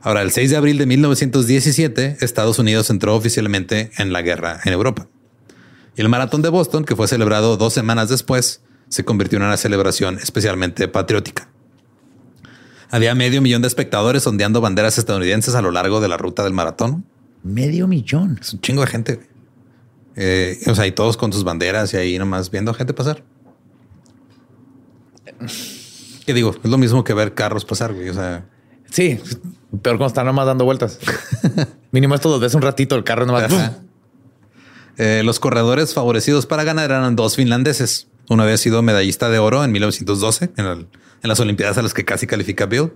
Ahora, el 6 de abril de 1917, Estados Unidos entró oficialmente en la guerra en Europa. Y el maratón de Boston, que fue celebrado dos semanas después, se convirtió en una celebración especialmente patriótica. Había medio millón de espectadores ondeando banderas estadounidenses a lo largo de la ruta del maratón. Medio millón. Es un chingo de gente. Eh, o sea, y todos con sus banderas y ahí nomás viendo gente pasar. ¿Qué digo? Es lo mismo que ver carros pasar, güey. O sea, sí, peor cuando están nomás dando vueltas. Mínimo esto dos veces un ratito el carro nomás. Eh, los corredores favorecidos para ganar eran dos finlandeses. Uno había sido medallista de oro en 1912 en, las Olimpiadas a las que casi califica Bill.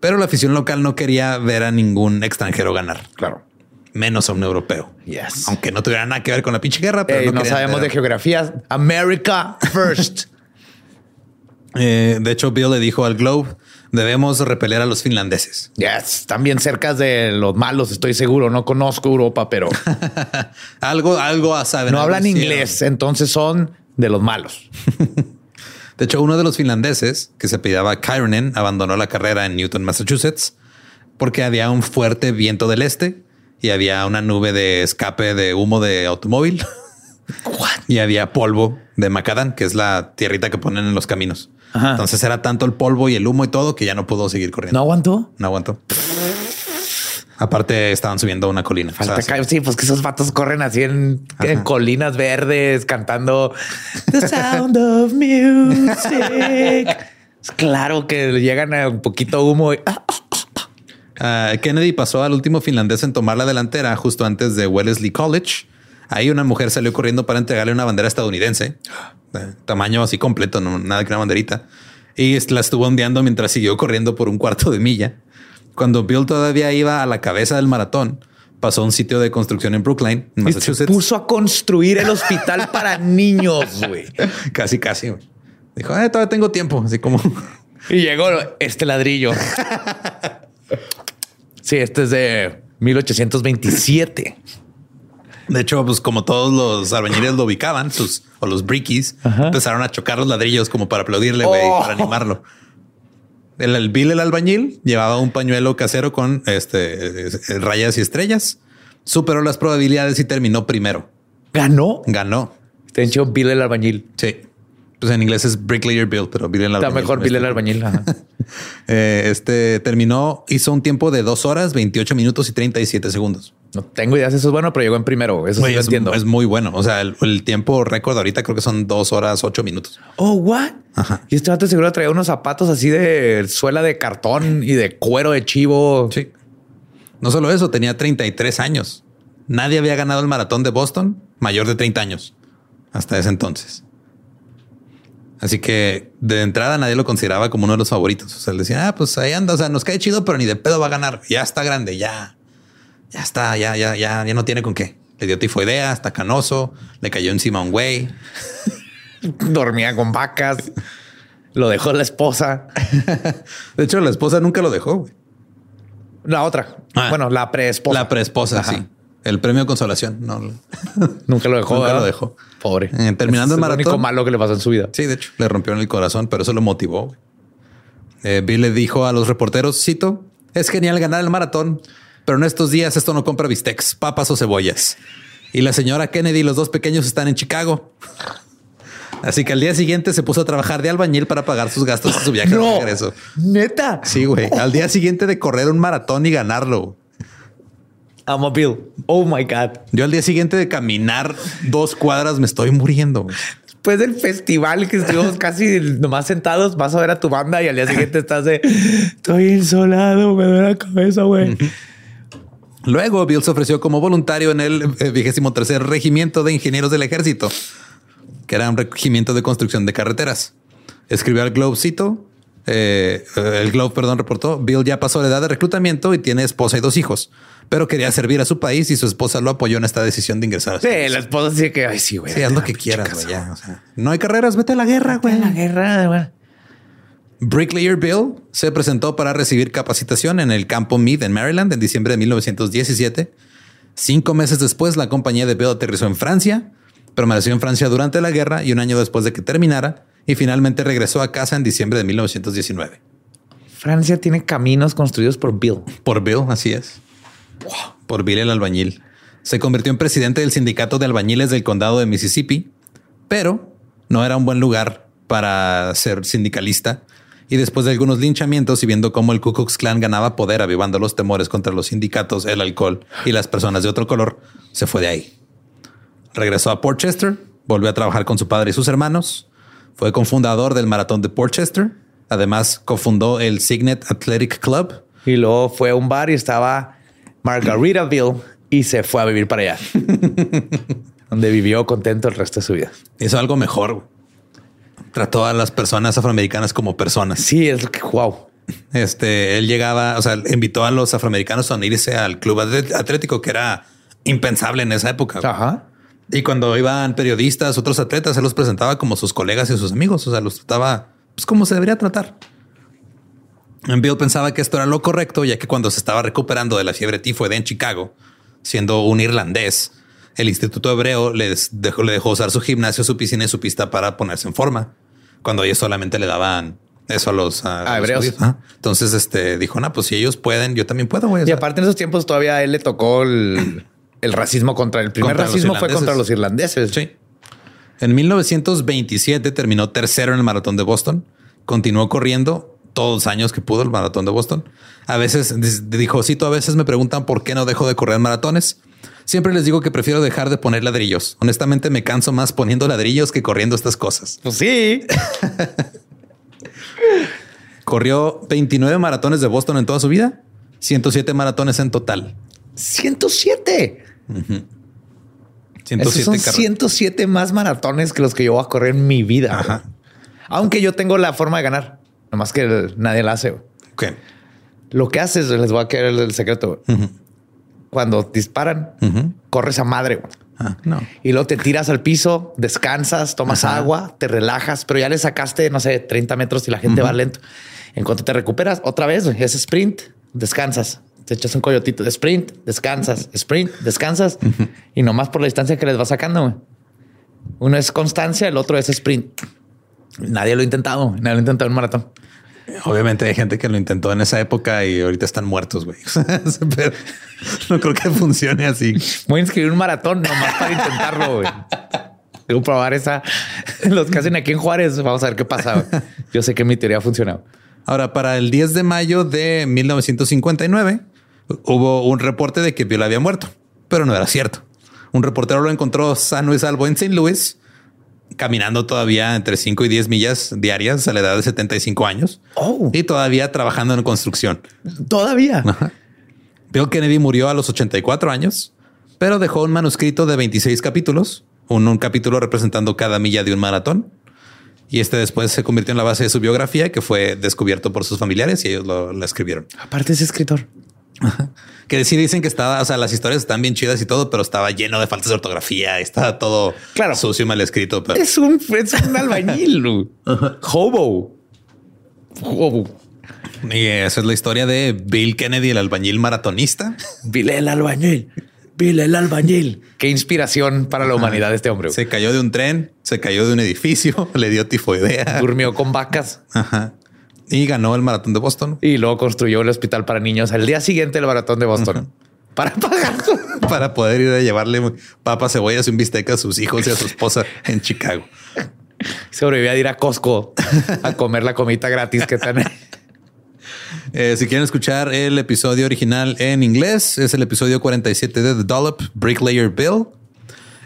Pero la afición local no quería ver a ningún extranjero ganar. Claro. Menos a un europeo. Yes. Aunque no tuviera nada que ver con la pinche guerra. Pero no, sabemos de geografía. America first. Eh, de hecho, Bill le dijo al Globe, debemos repeler a los finlandeses. Yes, están bien cerca de los malos, estoy seguro. No conozco Europa, pero algo, algo saben. No hablan inglés, entonces son de los malos. de hecho, uno de los finlandeses, que se pidaba Kyronen, abandonó la carrera en Newton, Massachusetts, porque había un fuerte viento del este y había una nube de escape de humo de automóvil. y había polvo de macadam, que es la tierrita que ponen en los caminos. Entonces era tanto el polvo y el humo y todo que ya no pudo seguir corriendo. ¿No aguantó? No aguantó. Aparte estaban subiendo una colina. sí, pues que esos vatos corren así en, colinas verdes cantando The Sound of Music. claro que llegan a un poquito humo. Y... Ah, Kennedy pasó al último finlandés en tomar la delantera justo antes de Wellesley College. Ahí una mujer salió corriendo para entregarle una bandera estadounidense tamaño así completo, no nada que una banderita. Y la estuvo ondeando mientras siguió corriendo por un cuarto de milla. Cuando Bill todavía iba a la cabeza del maratón, pasó a un sitio de construcción en Brookline, Massachusetts. Se puso a construir el hospital para niños, güey. Casi, casi. Dijo, eh, todavía tengo tiempo, así como. Y llegó este ladrillo. sí, este es de 1827. De hecho, pues como todos los albañiles lo ubicaban, sus o los brickies empezaron a chocar los ladrillos como para aplaudirle, güey, oh. para animarlo. El, el, Bill, el albañil, llevaba un pañuelo casero con este eh, rayas y estrellas. Superó las probabilidades y terminó primero. ¿Ganó? Ganó. Te hecho Bill el albañil. Sí. Pues en inglés es Bricklayer Bill, pero Bill el albañil. Está mejor Bill el albañil. Eh, este terminó, hizo un tiempo de dos horas, 28 minutos y 37 segundos. No tengo ideas, eso es bueno, pero llegó en primero. Eso sí es, entiendo. Es muy bueno. O sea, el, tiempo récord ahorita creo que son dos horas, ocho minutos. Oh, what? Y este vato seguro traía unos zapatos así de suela de cartón y de cuero de chivo. Sí. No solo eso, tenía 33 años. Nadie había ganado el maratón de Boston mayor de 30 años hasta ese entonces. Así que de entrada nadie lo consideraba como uno de los favoritos. O sea, le decían, ah, pues ahí anda, o sea, nos cae chido, pero ni de pedo va a ganar. Ya está grande, ya, ya está, ya, ya, ya, ya no tiene con qué. Le dio tifoidea, está canoso, le cayó encima un güey. Dormía con vacas. Lo dejó la esposa. de hecho, la esposa nunca lo dejó. Güey. La otra. Ah. bueno, la preesposa. La preesposa, sí. El premio de consolación. No, nunca lo dejó. Nunca lo dejó. Pobre. Eh, terminando el maratón. Lo único malo que le pasó en su vida. Sí, de hecho, le rompió en el corazón, pero eso lo motivó. Eh, Bill le dijo a los reporteros, cito, es genial ganar el maratón, pero en estos días esto no compra bistecs, papas o cebollas. Y la señora Kennedy y los dos pequeños están en Chicago. Así que al día siguiente se puso a trabajar de albañil para pagar sus gastos de su viaje de regreso. Neta. Sí, güey. Al día siguiente de correr un maratón y ganarlo. I'm a Bill. Oh my God. Yo al día siguiente de caminar dos cuadras me estoy muriendo. Después del festival que estuvimos casi nomás sentados, vas a ver a tu banda y al día siguiente estás de estoy insolado, me duele la cabeza, güey. Luego Bill se ofreció como voluntario en el eh, vigésimo tercer regimiento de ingenieros del ejército, que era un regimiento de construcción de carreteras. Escribió al Globecito. Eh, el Globe, perdón, reportó, Bill ya pasó la edad de reclutamiento y tiene esposa y dos hijos, pero quería servir a su país y su esposa lo apoyó en esta decisión de ingresar. Sí, la esposa dice que, ay, sí, güey. Sí, haz lo que quieras, güey. ya, o sea, no hay carreras, vete a la guerra, güey. La guerra, güey. Bricklayer Bill se presentó para recibir capacitación en el campo Mead en Maryland en diciembre de 1917. Cinco meses después, la compañía de Bill aterrizó en Francia, permaneció en Francia durante la guerra y un año después de que terminara, y finalmente regresó a casa en diciembre de 1919. Francia tiene caminos construidos por Bill. Por Bill, así es. Por Bill el albañil. Se convirtió en presidente del sindicato de albañiles del condado de Mississippi, pero no era un buen lugar para ser sindicalista. Y después de algunos linchamientos y viendo cómo el Ku Klux Klan ganaba poder avivando los temores contra los sindicatos, el alcohol y las personas de otro color, se fue de ahí. Regresó a Portchester, volvió a trabajar con su padre y sus hermanos, fue cofundador del Maratón de Portchester, además cofundó el Signet Athletic Club. Y luego fue a un bar y estaba Margaritaville y se fue a vivir para allá, donde vivió contento el resto de su vida. Hizo algo mejor. Trató a las personas afroamericanas como personas. Sí, es que wow. Este, él llegaba, o sea, invitó a los afroamericanos a unirse al club atlético, que era impensable en esa época. Ajá. Y cuando iban periodistas, otros atletas, él los presentaba como sus colegas y sus amigos. O sea, los trataba pues, como se debería tratar. Bill pensaba que esto era lo correcto, ya que cuando se estaba recuperando de la fiebre tifoide en Chicago, siendo un irlandés, el Instituto Hebreo les dejó, le dejó usar su gimnasio, su piscina y su pista para ponerse en forma. Cuando ellos solamente le daban eso a los, a A los hebreos. Entonces, este dijo, no, pues si ellos pueden, yo también puedo. güey. Y aparte en esos tiempos todavía a él le tocó el, el racismo contra el primer Contra racismo fue contra los irlandeses. Sí. En 1927 terminó tercero en el maratón de Boston. Continuó corriendo todos los años que pudo el maratón de Boston. A veces dijo, Cito, a veces me preguntan por qué no dejo de correr maratones. Siempre les digo que prefiero dejar de poner ladrillos. Honestamente me canso más poniendo ladrillos que corriendo estas cosas. Pues sí. Corrió 29 maratones de Boston en toda su vida, 107 maratones en total. 107. 107 Esos son carreras. 107 más maratones que los que yo voy a correr en mi vida. Ajá. Aunque yo tengo la forma de ganar. Nomás que nadie la hace. Lo que haces, les voy a quedar el, secreto. Cuando disparan, corres a madre. Ah, no. Y luego te tiras al piso, descansas, tomas Ajá. agua, te relajas, pero ya le sacaste, no sé, 30 metros y la gente va lento. En cuanto te recuperas, otra vez, güey, es sprint, descansas, te echas un coyotito de sprint, descansas, sprint, descansas y nomás por la distancia que les va sacando. Uno es constancia, el otro es sprint. Nadie lo ha intentado, nadie lo ha intentado en un maratón. Obviamente hay gente que lo intentó en esa época y ahorita están muertos, güey. Pero no creo que funcione así. Voy a inscribir un maratón nomás para intentarlo. güey. Debo probar esa. Los que hacen aquí en Juárez, vamos a ver qué pasa. Yo sé que mi teoría ha funcionado. Ahora, para el 10 de mayo de 1959, hubo un reporte de que Bill había muerto, pero no era cierto. Un reportero lo encontró sano y salvo en St. Louis, caminando todavía entre 5 y 10 millas diarias a la edad de 75 años Oh. y todavía trabajando en construcción. Todavía. Bill Kennedy murió a los 84 años, pero dejó un manuscrito de 26 capítulos, un, un capítulo representando cada milla de un maratón. Y este después se convirtió en la base de su biografía, que fue descubierto por sus familiares y ellos lo, lo escribieron. Aparte es escritor. Que sí dicen que estaba, o sea, las historias están bien chidas y todo, pero estaba lleno de faltas de ortografía, estaba todo Claro. sucio y mal escrito. Pero Es un, es un albañil. Hobo. Hobo. y esa es la historia de Bill Kennedy, el albañil maratonista. Vile el albañil. Vile el albañil. Qué inspiración para la humanidad este hombre. Se cayó de un tren, se cayó de un edificio, le dio tifoidea Durmió con vacas Ajá. Y ganó el maratón de Boston. y luego construyó el hospital para niños al día siguiente del maratón de Boston. Para pagar para poder ir a llevarle papas, cebollas y un bistec a sus hijos y a su esposa en Chicago. Sobrevivía de ir a Costco a comer la comida gratis que están. Eh, si quieren escuchar el episodio original en inglés, es el episodio 47 de The Dollop Bricklayer Bill.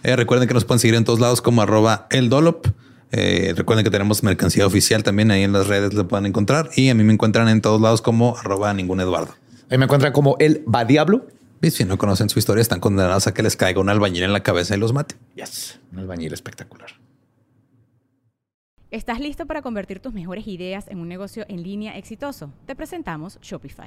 Eh, recuerden que nos pueden seguir en todos lados como arroba el Dollop. Eh, recuerden que tenemos mercancía oficial también ahí en las redes, lo pueden encontrar. Y a mí me encuentran en todos lados como arroba ningún Eduardo. Ahí me encuentran como el va diablo. Y si no conocen su historia, están condenados a que les caiga un albañil en la cabeza y los mate. Yes, un albañil espectacular. ¿Estás listo para convertir tus mejores ideas en un negocio en línea exitoso? Te presentamos Shopify.